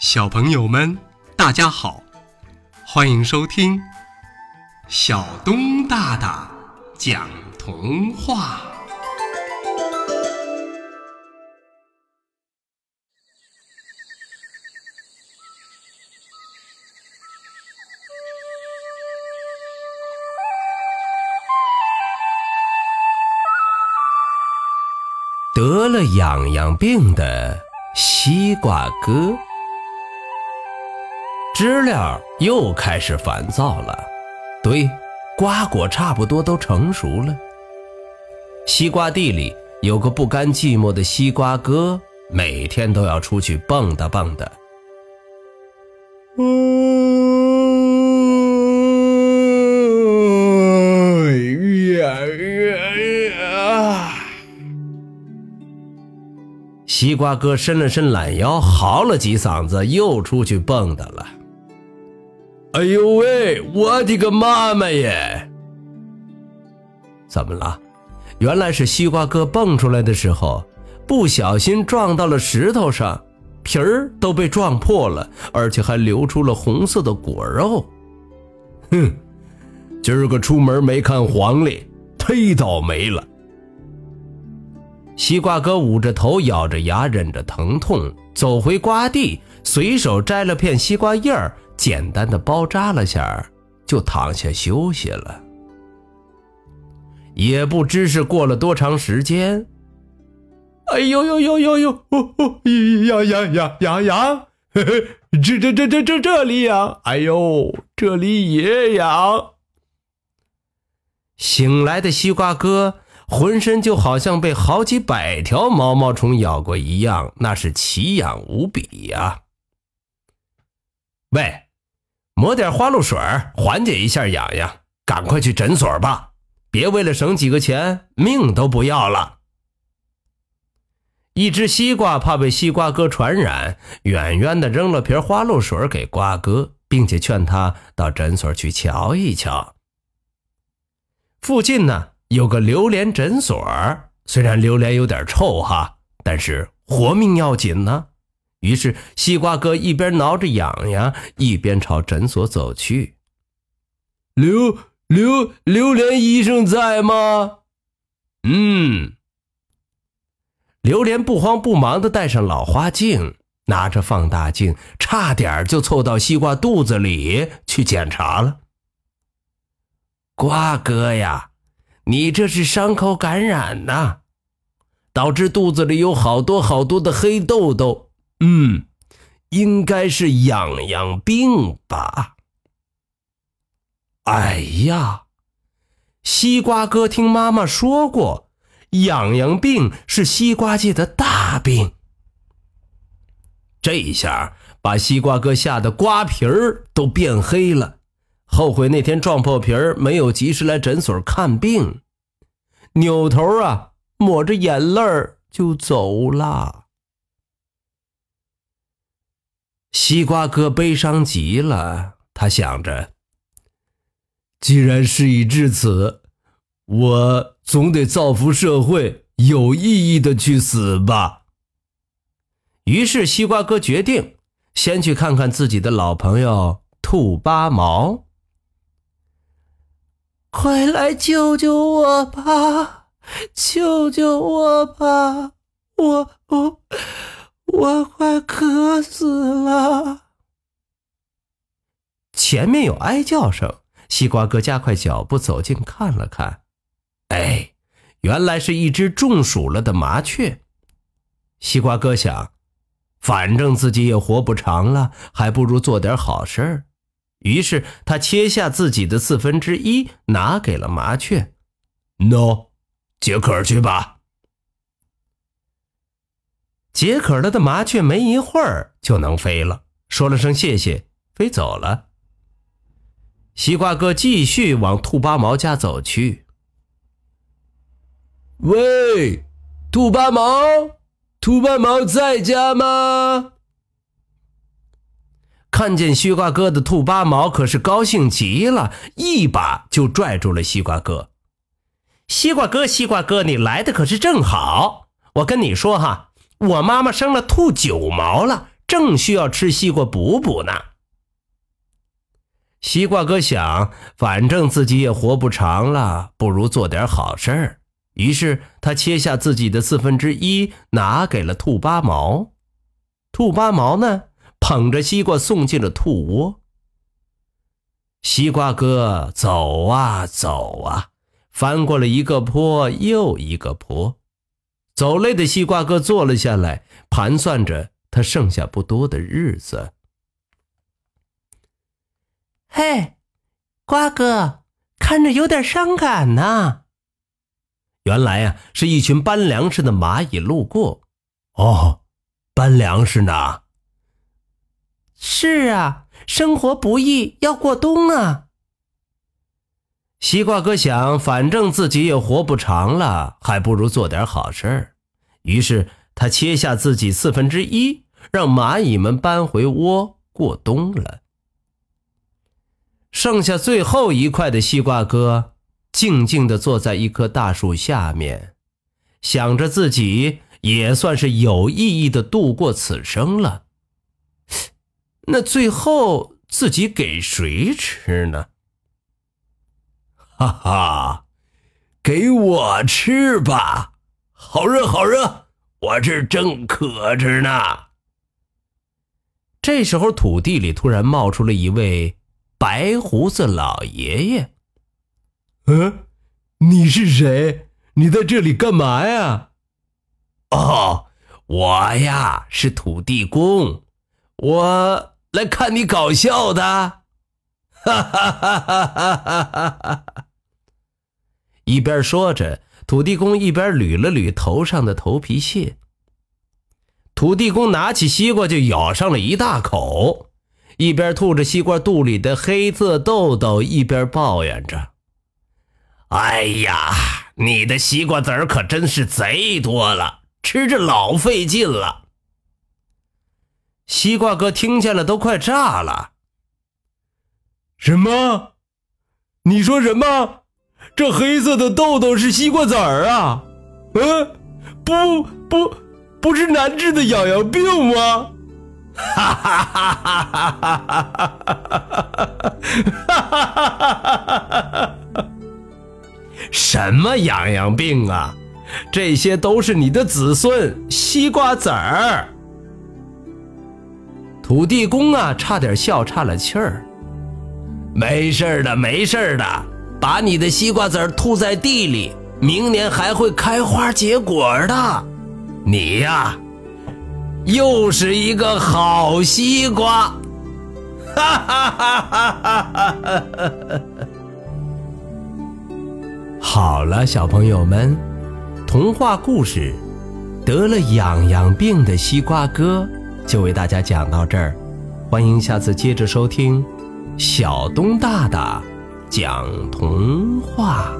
小朋友们，大家好，欢迎收听小东大大讲童话。得了痒痒病的西瓜哥，知了又开始烦躁了。对，瓜果差不多都成熟了。西瓜地里有个不甘寂寞的西瓜哥，每天都要出去蹦跶蹦跶。嗯，呀呀呀西瓜哥伸了伸懒腰，嚎了几嗓子，又出去蹦跶了。哎呦喂，我的个妈妈耶！怎么了？原来是西瓜哥蹦出来的时候，不小心撞到了石头上，皮儿都被撞破了，而且还流出了红色的果肉。哼，今儿个出门没看黄历，忒倒霉了。西瓜哥捂着头，咬着牙，忍着疼痛，走回瓜地，随手摘了片西瓜叶儿，简单的包扎了下，就躺下休息了。也不知是过了多长时间，哎呦呦呦呦呦，哦哦，痒痒痒痒痒，嘿嘿，这这这这这这里痒，哎呦，这里也痒。醒来的西瓜哥。浑身就好像被好几百条毛毛虫咬过一样，那是奇痒无比呀！喂，抹点花露水缓解一下痒痒，赶快去诊所吧，别为了省几个钱，命都不要了。一只西瓜怕被西瓜哥传染，远远的扔了瓶花露水给瓜哥，并且劝他到诊所去瞧一瞧。附近呢？有个榴莲诊所，虽然榴莲有点臭哈，但是活命要紧呢。于是西瓜哥一边挠着痒痒，一边朝诊所走去。榴榴榴莲医生在吗？嗯。榴莲不慌不忙的戴上老花镜，拿着放大镜，差点就凑到西瓜肚子里去检查了。瓜哥呀！你这是伤口感染呐，导致肚子里有好多好多的黑豆豆。嗯，应该是痒痒病吧？哎呀，西瓜哥听妈妈说过，痒痒病是西瓜界的大病。这一下把西瓜哥吓得瓜皮儿都变黑了。后悔那天撞破皮儿，没有及时来诊所看病，扭头啊，抹着眼泪儿就走了。西瓜哥悲伤极了，他想着：既然事已至此，我总得造福社会，有意义的去死吧。于是，西瓜哥决定先去看看自己的老朋友兔八毛。快来救救我吧！救救我吧！我我我快渴死了！前面有哀叫声，西瓜哥加快脚步走近看了看，哎，原来是一只中暑了的麻雀。西瓜哥想，反正自己也活不长了，还不如做点好事儿。于是他切下自己的四分之一，拿给了麻雀。喏，解渴去吧。解渴了的麻雀没一会儿就能飞了，说了声谢谢，飞走了。西瓜哥继续往兔八毛家走去。喂，兔八毛，兔八毛在家吗？看见西瓜哥的兔八毛可是高兴极了，一把就拽住了西瓜哥。西瓜哥，西瓜哥，你来的可是正好。我跟你说哈，我妈妈生了兔九毛了，正需要吃西瓜补补呢。西瓜哥想，反正自己也活不长了，不如做点好事儿。于是他切下自己的四分之一，拿给了兔八毛。兔八毛呢，捧着西瓜送进了兔窝。西瓜哥走啊走啊，翻过了一个坡又一个坡，走累的西瓜哥坐了下来，盘算着他剩下不多的日子。嘿，瓜哥，看着有点伤感呢。原来呀，是一群搬粮食的蚂蚁路过。哦，搬粮食呢？是啊。生活不易，要过冬啊！西瓜哥想，反正自己也活不长了，还不如做点好事。于是他切下自己四分之一，让蚂蚁们搬回窝过冬了。剩下最后一块的西瓜哥，静静地坐在一棵大树下面，想着自己也算是有意义的度过此生了。那最后自己给谁吃呢？哈哈，给我吃吧，好热好热，我这正渴着呢。这时候，土地里突然冒出了一位白胡子老爷爷。嗯，你是谁？你在这里干嘛呀？哦，我呀是土地公，我。来看你搞笑的，哈哈哈哈哈哈！一边说着，土地公一边捋了捋头上的头皮屑。土地公拿起西瓜就咬上了一大口，一边吐着西瓜肚里的黑色豆豆，一边抱怨着：“哎呀，你的西瓜籽可真是贼多了，吃着老费劲了。”西瓜哥听见了，都快炸了。什么？你说什么？这黑色的豆豆是西瓜籽儿啊？嗯，不不，不是难治的痒痒病吗？哈哈哈哈哈哈哈哈哈哈！什么痒痒病啊？这些都是你的子孙西瓜籽儿。土地公啊，差点笑岔了气儿。没事的，没事的，把你的西瓜籽吐在地里，明年还会开花结果的。你呀，又是一个好西瓜。哈哈哈哈哈哈！好了，小朋友们，童话故事《得了痒痒病的西瓜哥》。就为大家讲到这儿，欢迎下次接着收听小东大大讲童话。